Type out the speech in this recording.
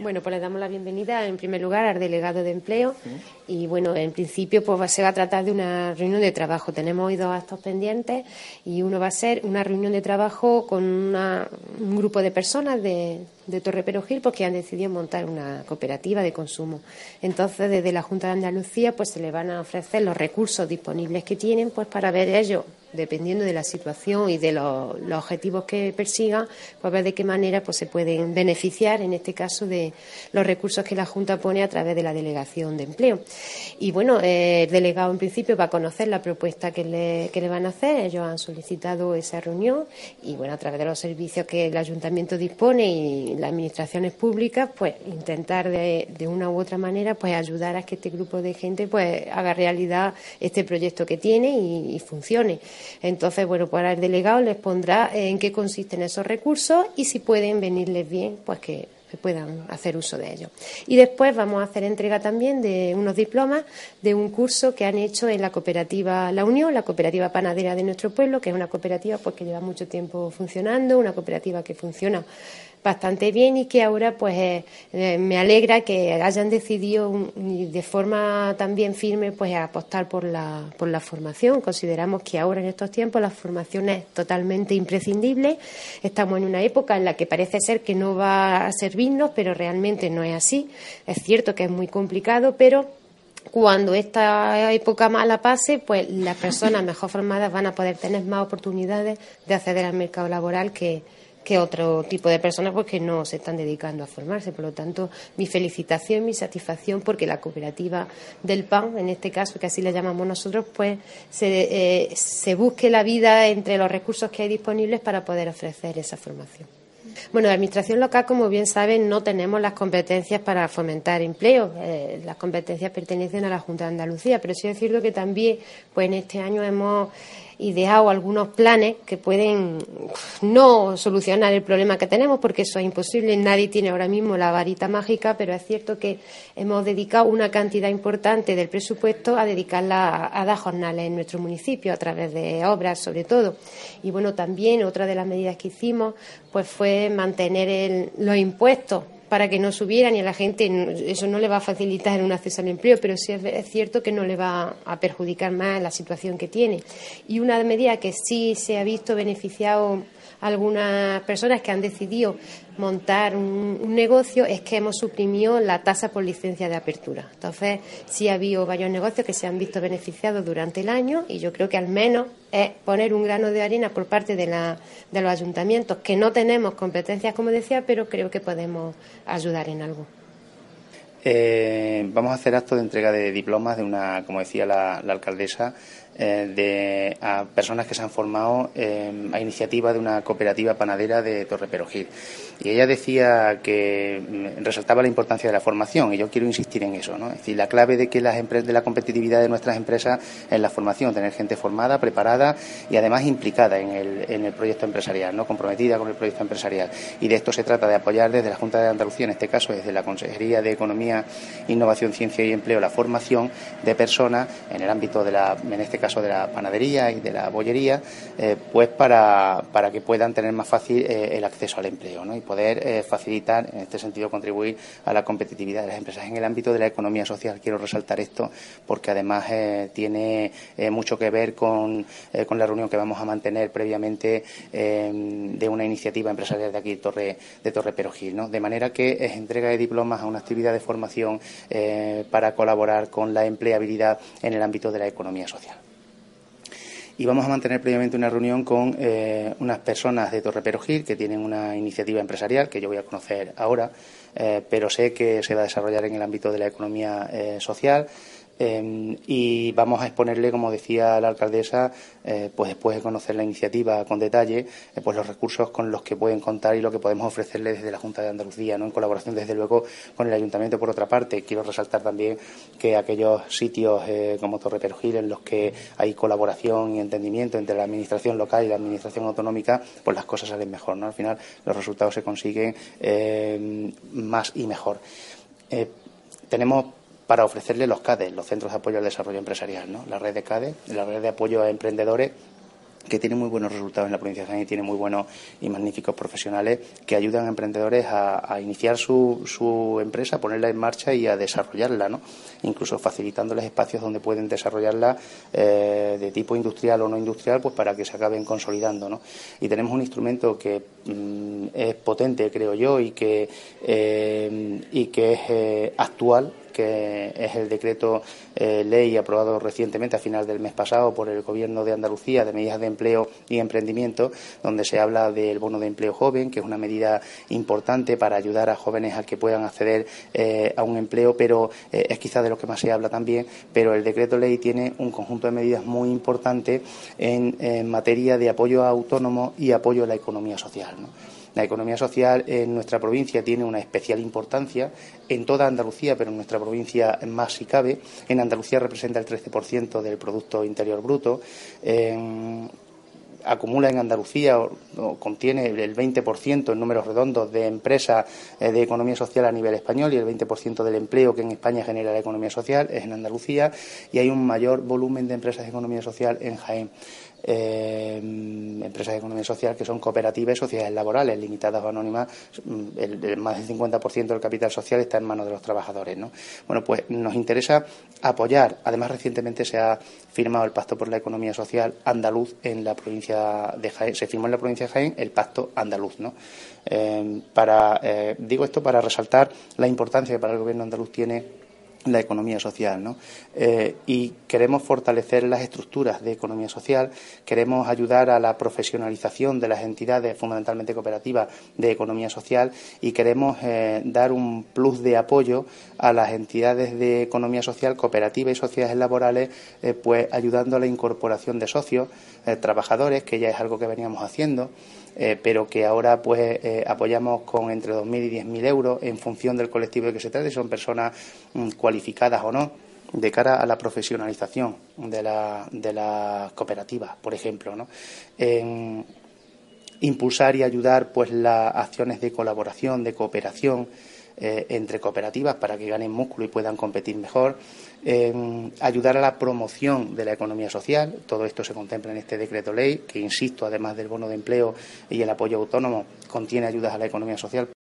Bueno, pues le damos la bienvenida en primer lugar al delegado de empleo y bueno, en principio pues se va a tratar de una reunión de trabajo. Tenemos hoy dos actos pendientes y uno va a ser una reunión de trabajo con un grupo de personas de, de Torre Perogil porque han decidido montar una cooperativa de consumo. Entonces, desde la Junta de Andalucía pues se le van a ofrecer los recursos disponibles que tienen pues para ver ellos dependiendo de la situación y de los, objetivos que persigan, pues ver de qué manera pues, se pueden beneficiar, en este caso, de los recursos que la Junta pone a través de la delegación de empleo. Y bueno, el delegado en principio va a conocer la propuesta que le, que le van a hacer. Ellos han solicitado esa reunión y bueno, a través de los servicios que el ayuntamiento dispone y las administraciones públicas, pues intentar de, una u otra manera pues ayudar a que este grupo de gente pues haga realidad este proyecto que tiene y funcione. Entonces, bueno, pues el delegado les pondrá en qué consisten esos recursos y si pueden venirles bien, pues que puedan hacer uso de ellos. Y después vamos a hacer entrega también de unos diplomas de un curso que han hecho en la cooperativa La Unión, la cooperativa panadera de nuestro pueblo, que es una cooperativa pues que lleva mucho tiempo funcionando, una cooperativa que funciona bastante bien y que ahora pues eh, eh, me alegra que hayan decidido de forma también firme pues apostar por la, por la formación. Consideramos que ahora en estos tiempos la formación es totalmente imprescindible. Estamos en una época en la que parece ser que no va a servirnos, pero realmente no es así. Es cierto que es muy complicado, pero cuando esta época mala pase, pues las personas mejor formadas van a poder tener más oportunidades de acceder al mercado laboral que, que otro tipo de personas pues que no se están dedicando a formarse. Por lo tanto, mi felicitación, mi satisfacción porque la cooperativa del PAN, en este caso, que así le llamamos nosotros, pues se, eh, se busque la vida entre los recursos que hay disponibles para poder ofrecer esa formación. Bueno, la Administración local, como bien saben, no tenemos las competencias para fomentar empleo. Eh, las competencias pertenecen a la Junta de Andalucía, pero sí es cierto que también, pues en este año hemos ideado algunos planes que pueden no solucionar el problema que tenemos, porque eso es imposible. Nadie tiene ahora mismo la varita mágica, pero es cierto que hemos dedicado una cantidad importante del presupuesto a dedicarla a, dar jornales en nuestro municipio, a través de obras, sobre todo. Y bueno, también otra de las medidas que hicimos pues fue mantener los impuestos para que no subieran y a la gente eso no le va a facilitar un acceso al empleo, pero sí es cierto que no le va a perjudicar más la situación que tiene. Y una medida que sí se ha visto beneficiado algunas personas que han decidido montar un, negocio es que hemos suprimido la tasa por licencia de apertura. Entonces, sí ha habido varios negocios que se han visto beneficiados durante el año y yo creo que al menos es poner un grano de arena por parte de, la, de los ayuntamientos, que no tenemos competencias, como decía, pero creo que podemos ayudar en algo. Eh, vamos a hacer acto de entrega de diplomas de una, como decía la alcaldesa, eh, de, a personas que se han formado a iniciativa de una cooperativa panadera de Torre Perogil. Y ella decía que mm, resaltaba la importancia de la formación y yo quiero insistir en eso. ¿no? Es decir, la clave de que las de la competitividad de nuestras empresas es la formación, tener gente formada, preparada y además implicada en el, en el proyecto empresarial, ¿no? comprometida con el proyecto empresarial. Y de esto se trata de apoyar desde la Junta de Andalucía, en este caso desde la Consejería de Economía, Innovación, Ciencia y Empleo, la formación de personas en el ámbito de la, en este caso de la panadería y de la bollería, eh, pues para, para, que puedan tener más fácil eh, el acceso al empleo ¿no? y poder eh, facilitar, en este sentido, contribuir a la competitividad de las empresas. En el ámbito de la economía social quiero resaltar esto porque además tiene mucho que ver con, con, la reunión que vamos a mantener previamente de una iniciativa empresarial de aquí, Torre, de Torre Perogil. ¿no? De manera que es entrega de diplomas a una actividad de formación para colaborar con la empleabilidad en el ámbito de la economía social. Y vamos a mantener previamente una reunión con eh, unas personas de Torre Perogil que tienen una iniciativa empresarial que yo voy a conocer ahora, eh, pero sé que se va a desarrollar en el ámbito de la economía eh, social Em, y vamos a exponerle, como decía la alcaldesa, eh, pues después de conocer la iniciativa con detalle, eh, pues los recursos con los que pueden contar y lo que podemos ofrecerle desde la Junta de Andalucía, ¿no? en colaboración desde luego con el Ayuntamiento. Por otra parte, quiero resaltar también que aquellos sitios eh, como Torre Perugil en los que hay colaboración y entendimiento entre la administración local y la administración autonómica, pues las cosas salen mejor, ¿no? Al final los resultados se consiguen más y mejor. tenemos para ofrecerle los CADE, los Centros de Apoyo al Desarrollo Empresarial, ¿no? la red de CADE, la red de apoyo a emprendedores que tiene muy buenos resultados en la provincia de Jaén y tiene muy buenos y magníficos profesionales que ayudan a emprendedores a, iniciar su, su, empresa, a ponerla en marcha y a desarrollarla, ¿no? incluso facilitándoles espacios donde pueden desarrollarla eh, de tipo industrial o no industrial, pues para que se acaben consolidando. ¿no? Y tenemos un instrumento que mm, es potente, creo yo, y que, eh, y que es eh, actual que es el decreto eh, ley aprobado recientemente a final del mes pasado por el Gobierno de Andalucía de medidas de empleo y emprendimiento, donde se habla del bono de empleo joven, que es una medida importante para ayudar a jóvenes a que puedan acceder eh, a un empleo, pero eh, es quizá de lo que más se habla también, pero el decreto ley tiene un conjunto de medidas muy importantes en, materia de apoyo a autónomos y apoyo a la economía social. La economía social en nuestra provincia tiene una especial importancia en toda Andalucía, pero en nuestra provincia más si cabe. En Andalucía representa el 13% del Producto Interior Bruto. Acumula en Andalucía o, contiene el 20% en números redondos de empresas eh, de economía social a nivel español y el 20% del empleo que en España genera la economía social es en Andalucía y hay un mayor volumen de empresas de economía social en Jaén eh, empresas de economía social que son cooperativas sociedades laborales limitadas o anónimas. El, más del 50% del capital social está en manos de los trabajadores. ¿no? Bueno, pues nos interesa apoyar. Además, recientemente se ha firmado el Pacto por la Economía Social andaluz en la provincia Se firmó en la provincia de Jaén el Pacto andaluz. ¿no? Eh, para, eh, digo esto para resaltar la importancia que para el Gobierno andaluz tiene la economía social. ¿no? Eh, y queremos fortalecer las estructuras de economía social, queremos ayudar a la profesionalización de las entidades fundamentalmente cooperativas de economía social y queremos eh, dar un plus de apoyo a las entidades de economía social, cooperativa y sociedades laborales, eh, pues ayudando a la incorporación de socios, trabajadores, que ya es algo que veníamos haciendo. Eh, pero que ahora pues eh, apoyamos con entre 2.000 y 10.000 euros en función del colectivo de que se trate, son personas mm, cualificadas o no, de cara a la profesionalización de las de la cooperativas, por ejemplo, ¿no? En impulsar y ayudar pues las acciones de colaboración, de cooperación, eh, entre cooperativas para que ganen músculo y puedan competir mejor, ayudar a la promoción de la economía social. Todo esto se contempla en este decreto ley, que, insisto, además del bono de empleo y el apoyo autónomo, contiene ayudas a la economía social